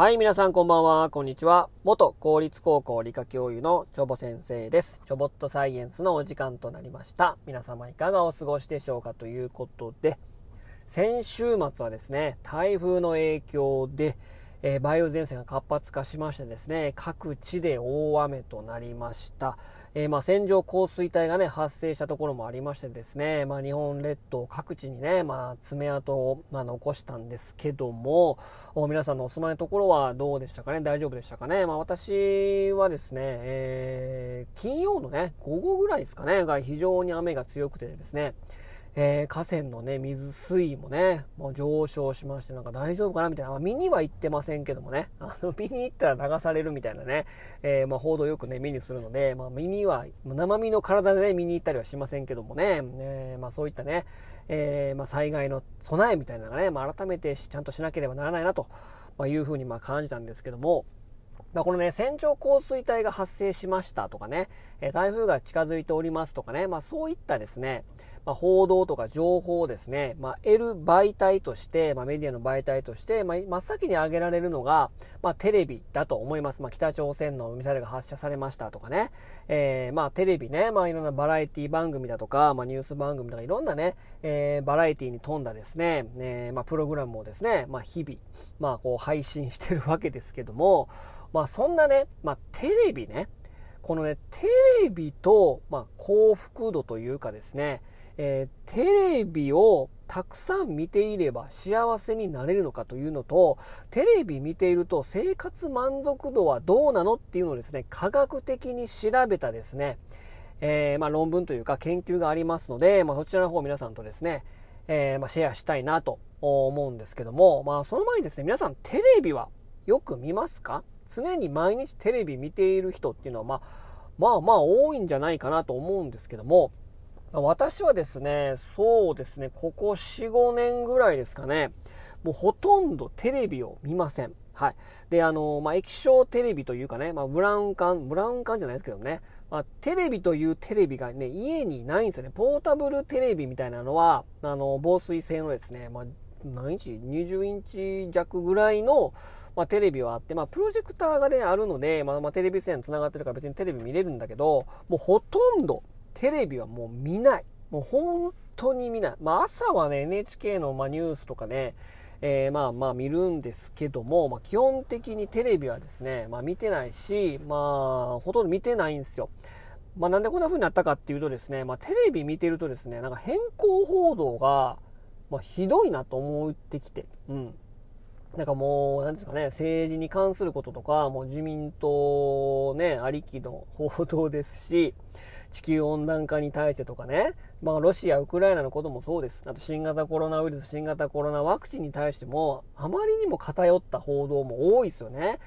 はい、皆さんこんばんは、こんにちは。元公立高校理科教諭のチョボ先生です。チョボットサイエンスのお時間となりました。皆様いかがお過ごしでしょうかということで、先週末はですね、台風の影響で、えー、梅雨前線が活発化しましてですね、各地で大雨となりました。えー、まあ、線状降水帯がね、発生したところもありましてですね、まあ、日本列島各地にね、まあ、爪痕を、まあ、残したんですけども、皆さんのお住まいのところはどうでしたかね？大丈夫でしたかね？まあ、私はですね、えー、金曜のね、午後ぐらいですかね、が非常に雨が強くてですね、えー、河川のね、水水位もね、もう上昇しまして、なんか大丈夫かなみたいな、まあ、見には行ってませんけどもね、あの、見に行ったら流されるみたいなね、えー、まあ、報道よくね、目にするので、まあ、見には、生身の体でね、見に行ったりはしませんけどもね、えー、まあ、そういったね、えー、まあ、災害の備えみたいなのがね、まあ、改めてちゃんとしなければならないなと。いうふうに、まあ、感じたんですけども、まあ、このね、線状降水帯が発生しましたとかね、え台風が近づいておりますとかね、まあ、そういったですね、まあ、報道とか情報をですね、まあ、得る媒体として、まあ、メディアの媒体として、まあ、真っ先に挙げられるのが、まあ、テレビだと思います。まあ、北朝鮮のミサイルが発射されましたとかね、えー、まあ、テレビね、まあ、いろんなバラエティ番組だとか、まあ、ニュース番組とか、いろんなね、えー、バラエティに富んだですね、えー、まあ、プログラムをですね、まあ、日々、まあ、こう、配信してるわけですけども、まあ、そんなね、まあ、テレビね、このね、テレビと、まあ、幸福度というかですね、えー、テレビをたくさん見ていれば幸せになれるのかというのと、テレビ見ていると生活満足度はどうなのっていうのをですね、科学的に調べたですね、えー、まあ、論文というか研究がありますので、まあ、そちらの方を皆さんとですね、えー、まあ、シェアしたいなと思うんですけども、まあ、その前にですね、皆さんテレビはよく見ますか？常に毎日テレビ見ている人っていうのは、まあ、まあまあ多いんじゃないかなと思うんですけども、私はですね、そうですね、ここ4、5年ぐらいですかね、もうほとんどテレビを見ません。はい。で、あの、まあ、液晶テレビというかね、まあ、ブラウン管、ブラウン管じゃないですけどね、まあ、テレビというテレビがね、家にないんですよね。ポータブルテレビみたいなのは、あの、防水性のですね、まあ、何インチ ?20 インチ弱ぐらいの、まあ、テレビはあって、まあ、プロジェクターがね、あるので、まあ、まあ、テレビ線繋がってるから別にテレビ見れるんだけど、もうほとんど、テレビはもう見ない。もう本当に見ない。まあ朝はね、NHK のまニュースとかね、えー、まあまあ見るんですけども、まあ基本的にテレビはですね、まあ見てないし、まあほとんど見てないんですよ。まあなんでこんな風になったかっていうとですね、まあテレビ見てるとですね、なんか変更報道が、まあひどいなと思ってきて、うん。なんかもう、なんですかね、政治に関することとか、もう自民党ね、ありきの報道ですし、地球温暖化に対してとかね、まあ、ロシア、ウクライナのこともそうです。あと、新型コロナウイルス、新型コロナワクチンに対しても、あまりにも偏った報道も多いですよね。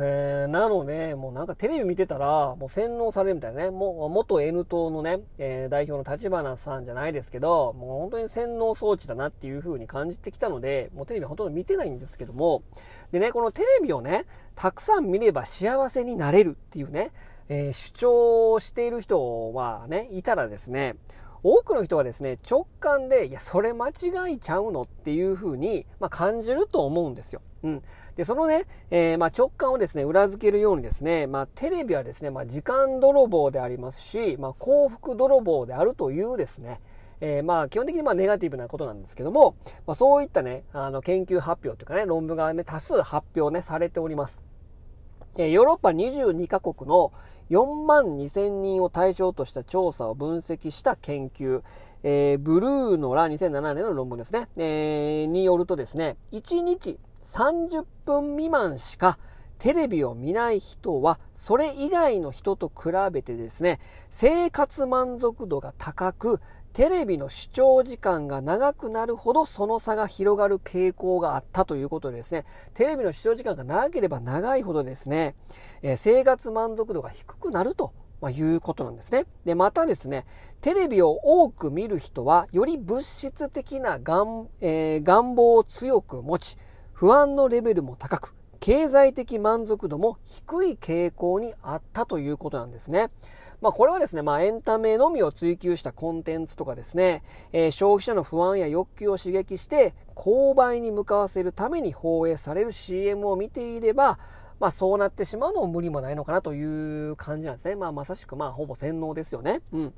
えー、なので、もうなんかテレビ見てたら、もう洗脳されるみたいなね、もう元 N 党のね、えー、代表の立花さんじゃないですけど、もう本当に洗脳装置だなっていう風に感じてきたので、もうテレビほとんど見てないんですけども、でね、このテレビをね、たくさん見れば幸せになれるっていうね、えー、主張をしている人はね、いたらですね、多くの人はですね、直感で、いや、それ間違いちゃうのっていう風に、まあ、感じると思うんですよ。うん。で、そのね、えー、まあ、直感をですね、裏付けるようにですね、まあ、テレビはですね、まあ、時間泥棒でありますし、ま、幸福泥棒であるというですね、えー、まあ基本的にまあネガティブなことなんですけども、まあ、そういったね、あの研究発表というかね、論文がね、多数発表ね、されております。えヨーロッパ22カ国の4万2000人を対象とした調査を分析した研究、えー、ブルーノら2007年の論文ですね、えー、によるとですね、1日30分未満しかテレビを見ない人は、それ以外の人と比べてですね、生活満足度が高く、テレビの視聴時間が長くなるほどその差が広がる傾向があったということでですね、テレビの視聴時間が長ければ長いほどですね、えー、生活満足度が低くなるとまあ、いうことなんですね。で、またですね、テレビを多く見る人は、より物質的な願,、えー、願望を強く持ち、不安のレベルも高く、経済的満足度も低い傾向にあったということなんですね。まあ、これはですね、まあ、エンタメのみを追求したコンテンツとかですね、えー、消費者の不安や欲求を刺激して、購買に向かわせるために放映される CM を見ていれば、まあ、そうなってしまうのも無理もないのかなという感じなんですね。まあ、まさしく、まあ、ほぼ洗脳ですよね。うん。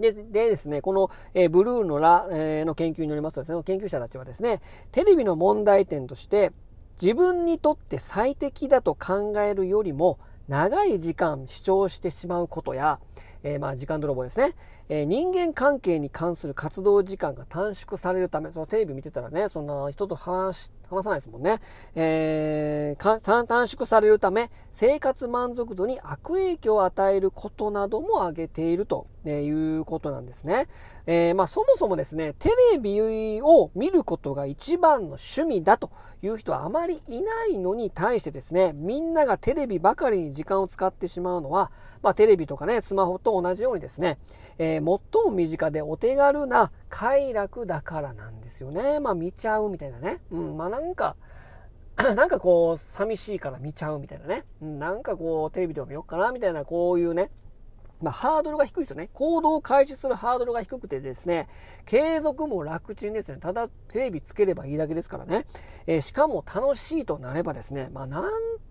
ででですね、この、えー、ブルーのラ、えー、の研究によりますとですね、研究者たちはですね、テレビの問題点として、自分にとって最適だと考えるよりも、長い時間視聴してしまうことや、えー、まあ時間泥棒ですね、えー、人間関係に関する活動時間が短縮されるため、そのテレビ見てたらね、そんな人と話話さないですもんね。えー、短縮されるため、生活満足度に悪影響を与えることなども挙げているということなんですね。えー、まあ、そもそもですね、テレビを見ることが一番の趣味だという人はあまりいないのに対してですね、みんながテレビばかりに時間を使ってしまうのは、まあ、テレビとかね、スマホと同じようにですね、え、最も身近でお手軽な快楽だからなんですよね。まあ、見ちゃうみたいなね。うん、まあ、なんか、なんかこう、寂しいから見ちゃうみたいなね。うん、なんかこう、テレビでも見ようかなみたいな、こういうね、まあ、ハードルが低いですよね。行動を開始するハードルが低くてですね、継続も楽ちんですね。ただテレビつければいいだけですからね。えー、しかも楽しいとなればですね、まあ、なん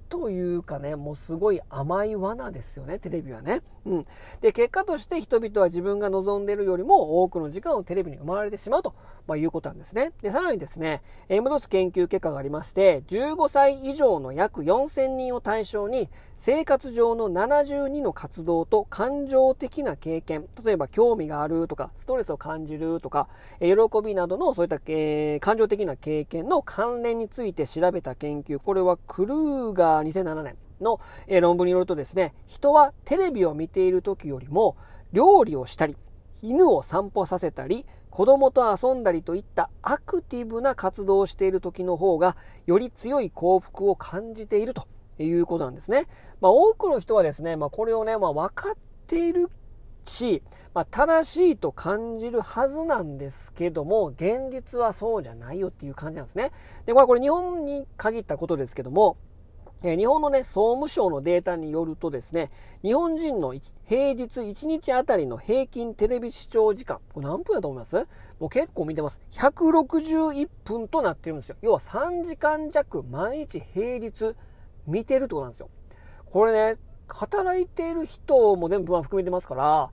というかね、もうすごい甘い罠ですよね、テレビはね。うん。で、結果として人々は自分が望んでいるよりも多くの時間をテレビに生まれてしまうと、まあ、いうことなんですね。で、さらにですね、えー、戻す研究結果がありまして、15歳以上の約4000人を対象に、生活上の72の活動と感情的な経験、例えば興味があるとか、ストレスを感じるとか、喜びなどのそういった、えー、感情的な経験の関連について調べた研究、これはクルーガー2007年の、論文によるとですね、人はテレビを見ている時よりも料理をしたり、犬を散歩させたり、子供と遊んだりといったアクティブな活動をしている時の方が、より強い幸福を感じていると。いうことなんですね。まあ、多くの人はですね、まあ、これをね、まあ、分かっているし、まあ、正しいと感じるはずなんですけども、現実はそうじゃないよっていう感じなんですね。で、これこれ日本に限ったことですけども、え日本のね、総務省のデータによるとですね、日本人の平日1日あたりの平均テレビ視聴時間、これ何分だと思います？もう結構見てます。161分となってるんですよ。要は3時間弱毎日平日見てるってことなんですよ。これね、働いている人も全部含めてますから、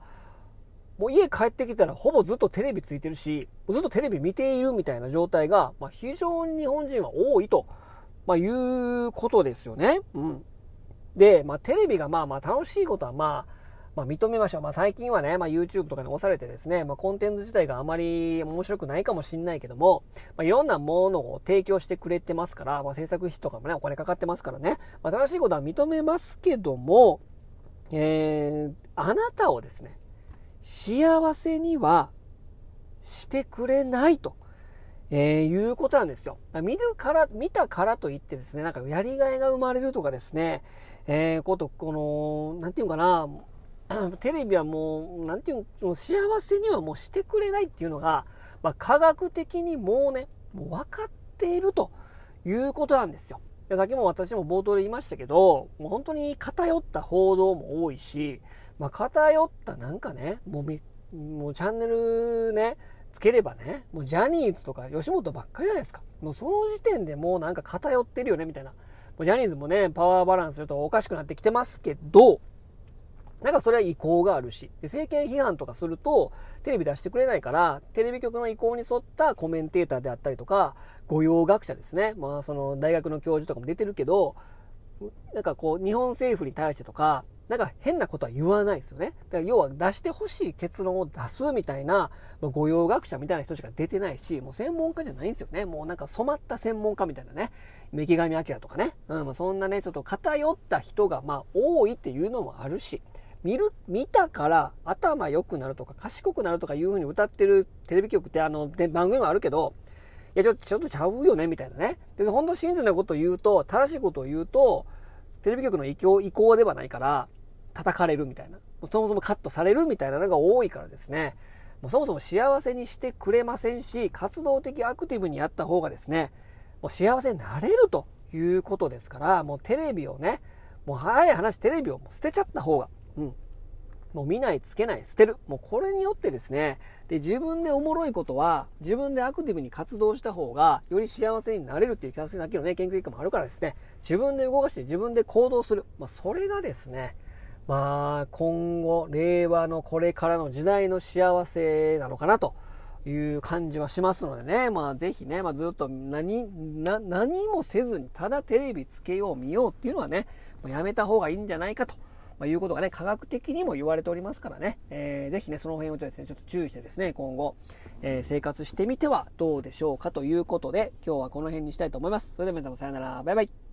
もう家帰ってきたらほぼずっとテレビついてるし、ずっとテレビ見ているみたいな状態が、まあ、非常に日本人は多いと、まあ、いうことですよね。うん。で、まあ、テレビがまあまあ楽しいことはまあ、まあ、認めましょう。まあ、最近はね、まあ、YouTube とかに押されてですね、まあ、コンテンツ自体があまり面白くないかもしれないけども、まあ、いろんなものを提供してくれてますから、まあ、制作費とかもね、お金かかってますからね、まあ、正しいことは認めますけども、えー、あなたをですね、幸せにはしてくれないと。えー、いうことなんですよ。見るから、見たからといってですね、なんかやりがいが生まれるとかですね、えー、こと、この、なんていうかな、テレビはもう、なんていうの、幸せにはもうしてくれないっていうのが、まあ、科学的にもうね、もう分かっているということなんですよ。さっきも私も冒頭で言いましたけど、もう本当に偏った報道も多いし、まあ、偏ったなんかね、もうもうチャンネルね、つければね、もうジャニーズとか吉本ばっかりじゃないですか。もうその時点でもうなんか偏ってるよね、みたいな。もうジャニーズもね、パワーバランスするとおかしくなってきてますけど、なんかそれは意向があるし、で政権批判とかすると、テレビ出してくれないから、テレビ局の意向に沿ったコメンテーターであったりとか、御用学者ですね。まあその大学の教授とかも出てるけど、なんかこう日本政府に対してとか、なんか変なことは言わないですよね。だから要は出してほしい結論を出すみたいな、まあ、御用学者みたいな人しか出てないし、もう専門家じゃないんですよね。もうなんか染まった専門家みたいなね。池上彰とかね。うん、まあ、そんなね、ちょっと偏った人がまあ多いっていうのもあるし、見る、見たから頭良くなるとか賢くなるとかいう風に歌ってるテレビ局ってあの、で番組もあるけど、いや、ちょっと、ちょっとちゃうよね、みたいなね。で、本当真実なことを言うと、正しいことを言うと、テレビ局の意向、意向ではないから、叩かれるみたいな。そもそもカットされるみたいなのが多いからですね。もうそもそも幸せにしてくれませんし、活動的アクティブにやった方がですね、もう幸せになれるといいうことですから、もうテレビをね、もう早い話テレビを捨てちゃった方が、うん。もう見ない、つけない、捨てる。もうこれによってですね、で、自分でおもろいことは、自分でアクティブに活動した方が、より幸せになれるっていう、さっきのね、研究結果もあるからですね、自分で動かして自分で行動する。まあ、それがですね、まあ、今後、令和のこれからの時代の幸せなのかなという感じはしますのでね、まあ、ぜひね、まあ、ずっと何、何もせずに、ただテレビつけよう、見ようっていうのはね、やめた方がいいんじゃないかと。まあ、いうことがね、科学的にも言われておりますからね、えー、ぜひね、その辺をですね、ちょっと注意してですね、今後、えー、生活してみてはどうでしょうかということで、今日はこの辺にしたいと思います。それでは皆様さよなら、バイバイ。